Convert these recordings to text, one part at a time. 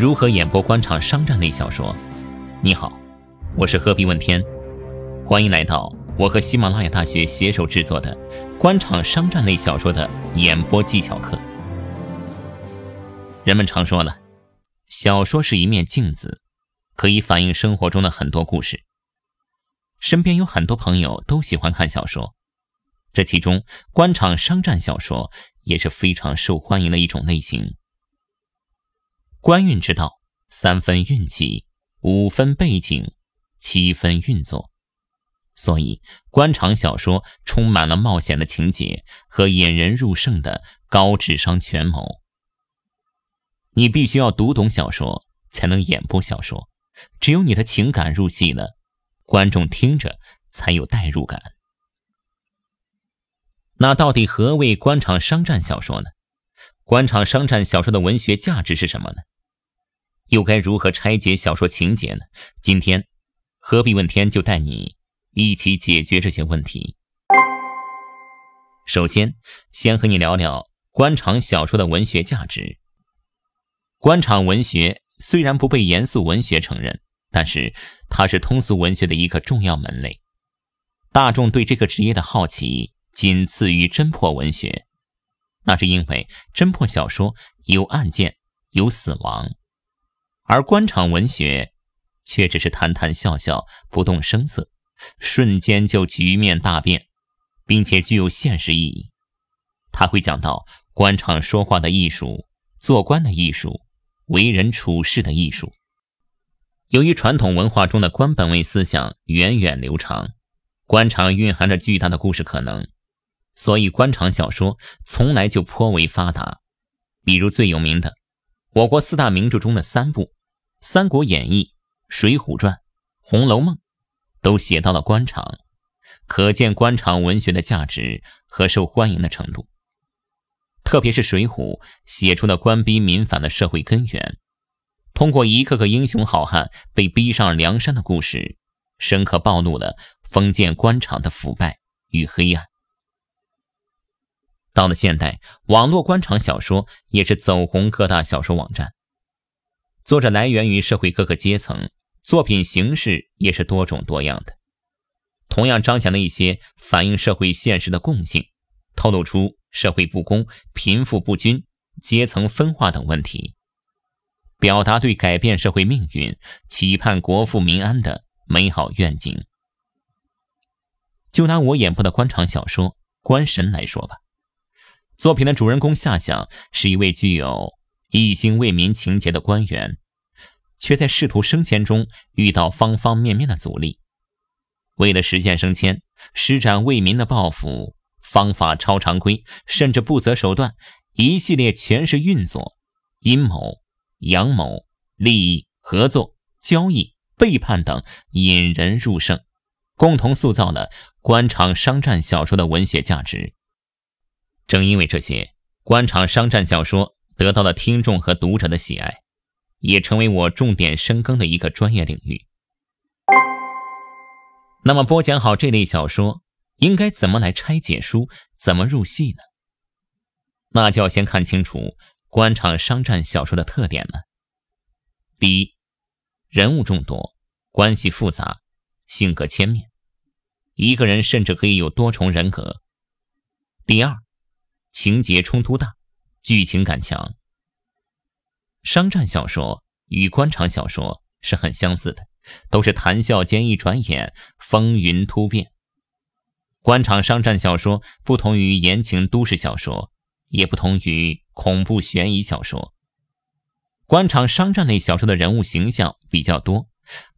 如何演播官场商战类小说？你好，我是何必问天，欢迎来到我和喜马拉雅大学携手制作的官场商战类小说的演播技巧课。人们常说了，小说是一面镜子，可以反映生活中的很多故事。身边有很多朋友都喜欢看小说，这其中官场商战小说也是非常受欢迎的一种类型。官运之道，三分运气，五分背景，七分运作。所以，官场小说充满了冒险的情节和引人入胜的高智商权谋。你必须要读懂小说，才能演播小说。只有你的情感入戏了，观众听着才有代入感。那到底何谓官场商战小说呢？官场商战小说的文学价值是什么呢？又该如何拆解小说情节呢？今天，何必问天就带你一起解决这些问题。首先，先和你聊聊官场小说的文学价值。官场文学虽然不被严肃文学承认，但是它是通俗文学的一个重要门类。大众对这个职业的好奇仅次于侦破文学，那是因为侦破小说有案件，有死亡。而官场文学，却只是谈谈笑笑，不动声色，瞬间就局面大变，并且具有现实意义。他会讲到官场说话的艺术、做官的艺术、为人处事的艺术。由于传统文化中的官本位思想源远流长，官场蕴含着巨大的故事可能，所以官场小说从来就颇为发达。比如最有名的，我国四大名著中的三部。《三国演义》《水浒传》《红楼梦》都写到了官场，可见官场文学的价值和受欢迎的程度。特别是《水浒》写出了官逼民反的社会根源，通过一个个英雄好汉被逼上梁山的故事，深刻暴露了封建官场的腐败与黑暗。到了现代，网络官场小说也是走红各大小说网站。作者来源于社会各个阶层，作品形式也是多种多样的，同样彰显了一些反映社会现实的共性，透露出社会不公、贫富不均、阶层分化等问题，表达对改变社会命运、期盼国富民安的美好愿景。就拿我演播的官场小说《官神》来说吧，作品的主人公夏想是一位具有一心为民情节的官员。却在仕途升迁中遇到方方面面的阻力。为了实现升迁，施展为民的抱负，方法超常规，甚至不择手段，一系列权势运作、阴谋、阳谋、利益合作、交易、背叛等引人入胜，共同塑造了官场商战小说的文学价值。正因为这些，官场商战小说得到了听众和读者的喜爱。也成为我重点深耕的一个专业领域。那么，播讲好这类小说，应该怎么来拆解书，怎么入戏呢？那就要先看清楚官场商战小说的特点了。第一，人物众多，关系复杂，性格千面，一个人甚至可以有多重人格。第二，情节冲突大，剧情感强。商战小说与官场小说是很相似的，都是谈笑间一转眼风云突变。官场商战小说不同于言情都市小说，也不同于恐怖悬疑小说。官场商战类小说的人物形象比较多，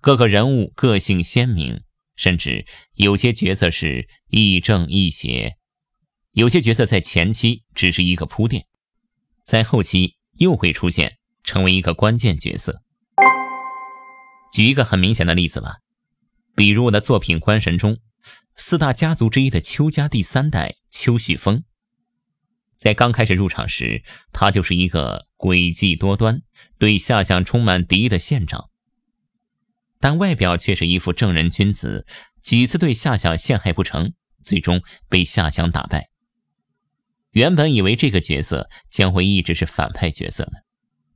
各个人物个性鲜明，甚至有些角色是亦正亦邪，有些角色在前期只是一个铺垫，在后期又会出现。成为一个关键角色。举一个很明显的例子吧，比如我的作品《官神》中，四大家族之一的邱家第三代邱旭峰，在刚开始入场时，他就是一个诡计多端、对夏想充满敌意的县长，但外表却是一副正人君子，几次对夏想陷害不成，最终被夏想打败。原本以为这个角色将会一直是反派角色呢。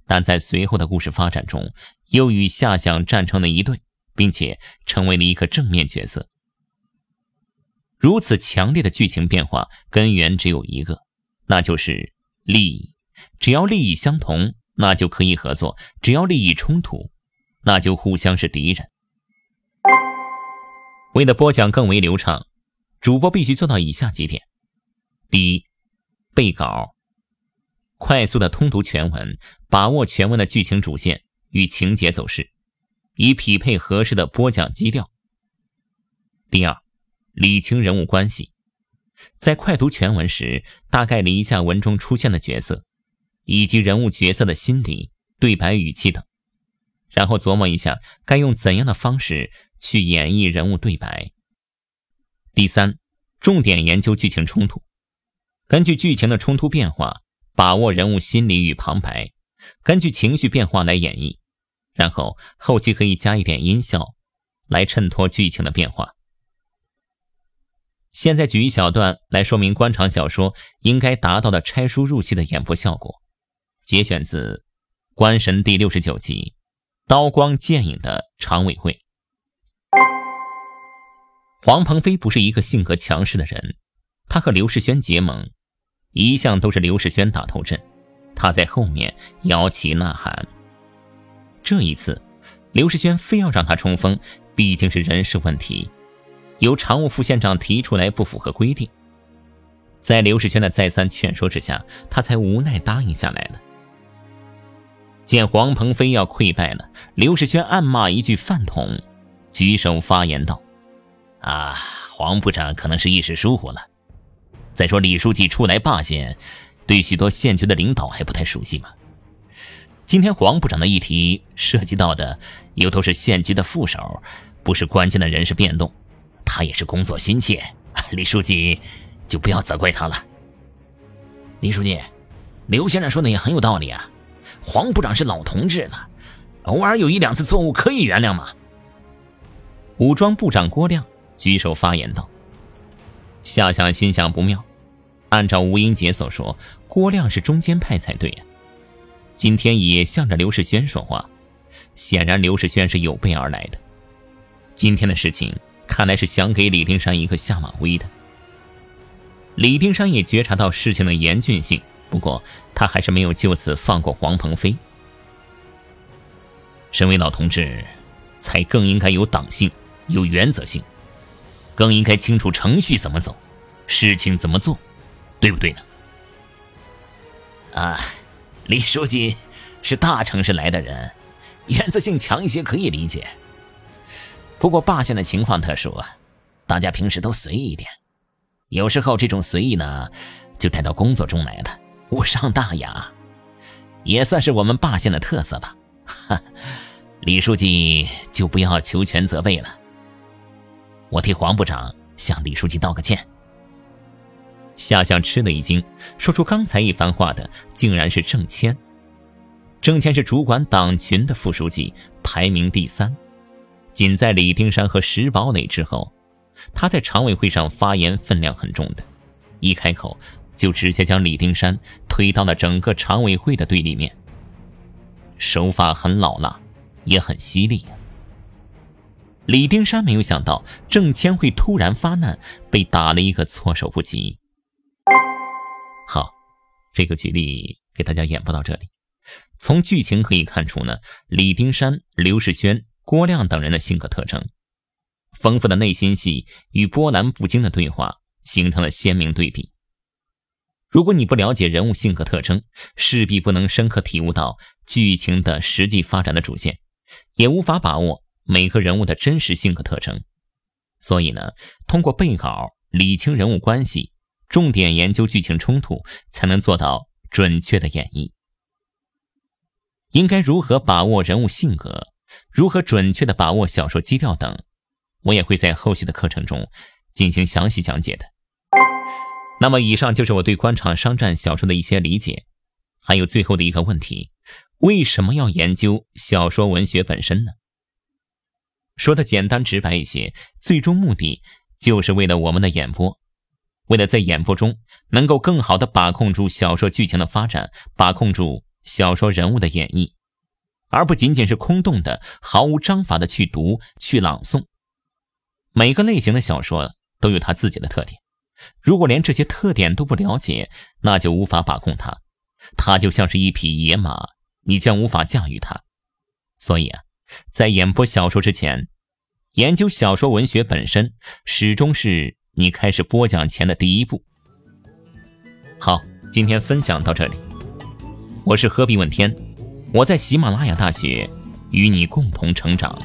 但在随后的故事发展中，又与夏想站成了一对，并且成为了一个正面角色。如此强烈的剧情变化，根源只有一个，那就是利益。只要利益相同，那就可以合作；只要利益冲突，那就互相是敌人。为了播讲更为流畅，主播必须做到以下几点：第一，背稿，快速的通读全文，把握全文的剧情主线与情节走势，以匹配合适的播讲基调。第二，理清人物关系，在快读全文时，大概理一下文中出现的角色，以及人物角色的心理、对白语气等，然后琢磨一下该用怎样的方式。去演绎人物对白。第三，重点研究剧情冲突，根据剧情的冲突变化，把握人物心理与旁白，根据情绪变化来演绎，然后后期可以加一点音效，来衬托剧情的变化。现在举一小段来说明官场小说应该达到的拆书入戏的演播效果，节选自《官神》第六十九集《刀光剑影》的常委会。黄鹏飞不是一个性格强势的人，他和刘世轩结盟，一向都是刘世轩打头阵，他在后面摇旗呐喊。这一次，刘世轩非要让他冲锋，毕竟是人事问题，由常务副县长提出来不符合规定。在刘世轩的再三劝说之下，他才无奈答应下来了。见黄鹏飞要溃败了，刘世轩暗骂一句饭桶，举手发言道。啊，黄部长可能是一时疏忽了。再说李书记初来霸县，对许多县局的领导还不太熟悉嘛。今天黄部长的议题涉及到的又都是县局的副手，不是关键的人事变动，他也是工作心切。李书记就不要责怪他了。李书记，刘先生说的也很有道理啊。黄部长是老同志了，偶尔有一两次错误可以原谅嘛。武装部长郭亮。举手发言道：“夏想心想不妙，按照吴英杰所说，郭亮是中间派才对呀。今天也向着刘世轩说话，显然刘世轩是有备而来的。今天的事情看来是想给李丁山一个下马威的。李丁山也觉察到事情的严峻性，不过他还是没有就此放过黄鹏飞。身为老同志，才更应该有党性，有原则性。”更应该清楚程序怎么走，事情怎么做，对不对呢？啊，李书记是大城市来的人，原则性强一些可以理解。不过霸县的情况特殊啊，大家平时都随意一点，有时候这种随意呢，就带到工作中来了，无伤大雅，也算是我们霸县的特色吧。哈，李书记就不要求全责备了。我替黄部长向李书记道个歉。夏相吃了一惊，说出刚才一番话的竟然是郑谦。郑谦是主管党群的副书记，排名第三，仅在李丁山和石堡垒之后。他在常委会上发言分量很重的，一开口就直接将李丁山推到了整个常委会的对立面。手法很老辣，也很犀利。李丁山没有想到郑谦会突然发难，被打了一个措手不及。好，这个举例给大家演播到这里。从剧情可以看出呢，李丁山、刘世轩、郭亮等人的性格特征，丰富的内心戏与波澜不惊的对话形成了鲜明对比。如果你不了解人物性格特征，势必不能深刻体悟到剧情的实际发展的主线，也无法把握。每个人物的真实性格特征，所以呢，通过背稿理清人物关系，重点研究剧情冲突，才能做到准确的演绎。应该如何把握人物性格，如何准确的把握小说基调等，我也会在后续的课程中进行详细讲解的。那么，以上就是我对官场商战小说的一些理解，还有最后的一个问题：为什么要研究小说文学本身呢？说的简单直白一些，最终目的就是为了我们的演播，为了在演播中能够更好的把控住小说剧情的发展，把控住小说人物的演绎，而不仅仅是空洞的、毫无章法的去读、去朗诵。每个类型的小说都有它自己的特点，如果连这些特点都不了解，那就无法把控它。它就像是一匹野马，你将无法驾驭它。所以啊，在演播小说之前，研究小说文学本身，始终是你开始播讲前的第一步。好，今天分享到这里。我是何必问天，我在喜马拉雅大学与你共同成长。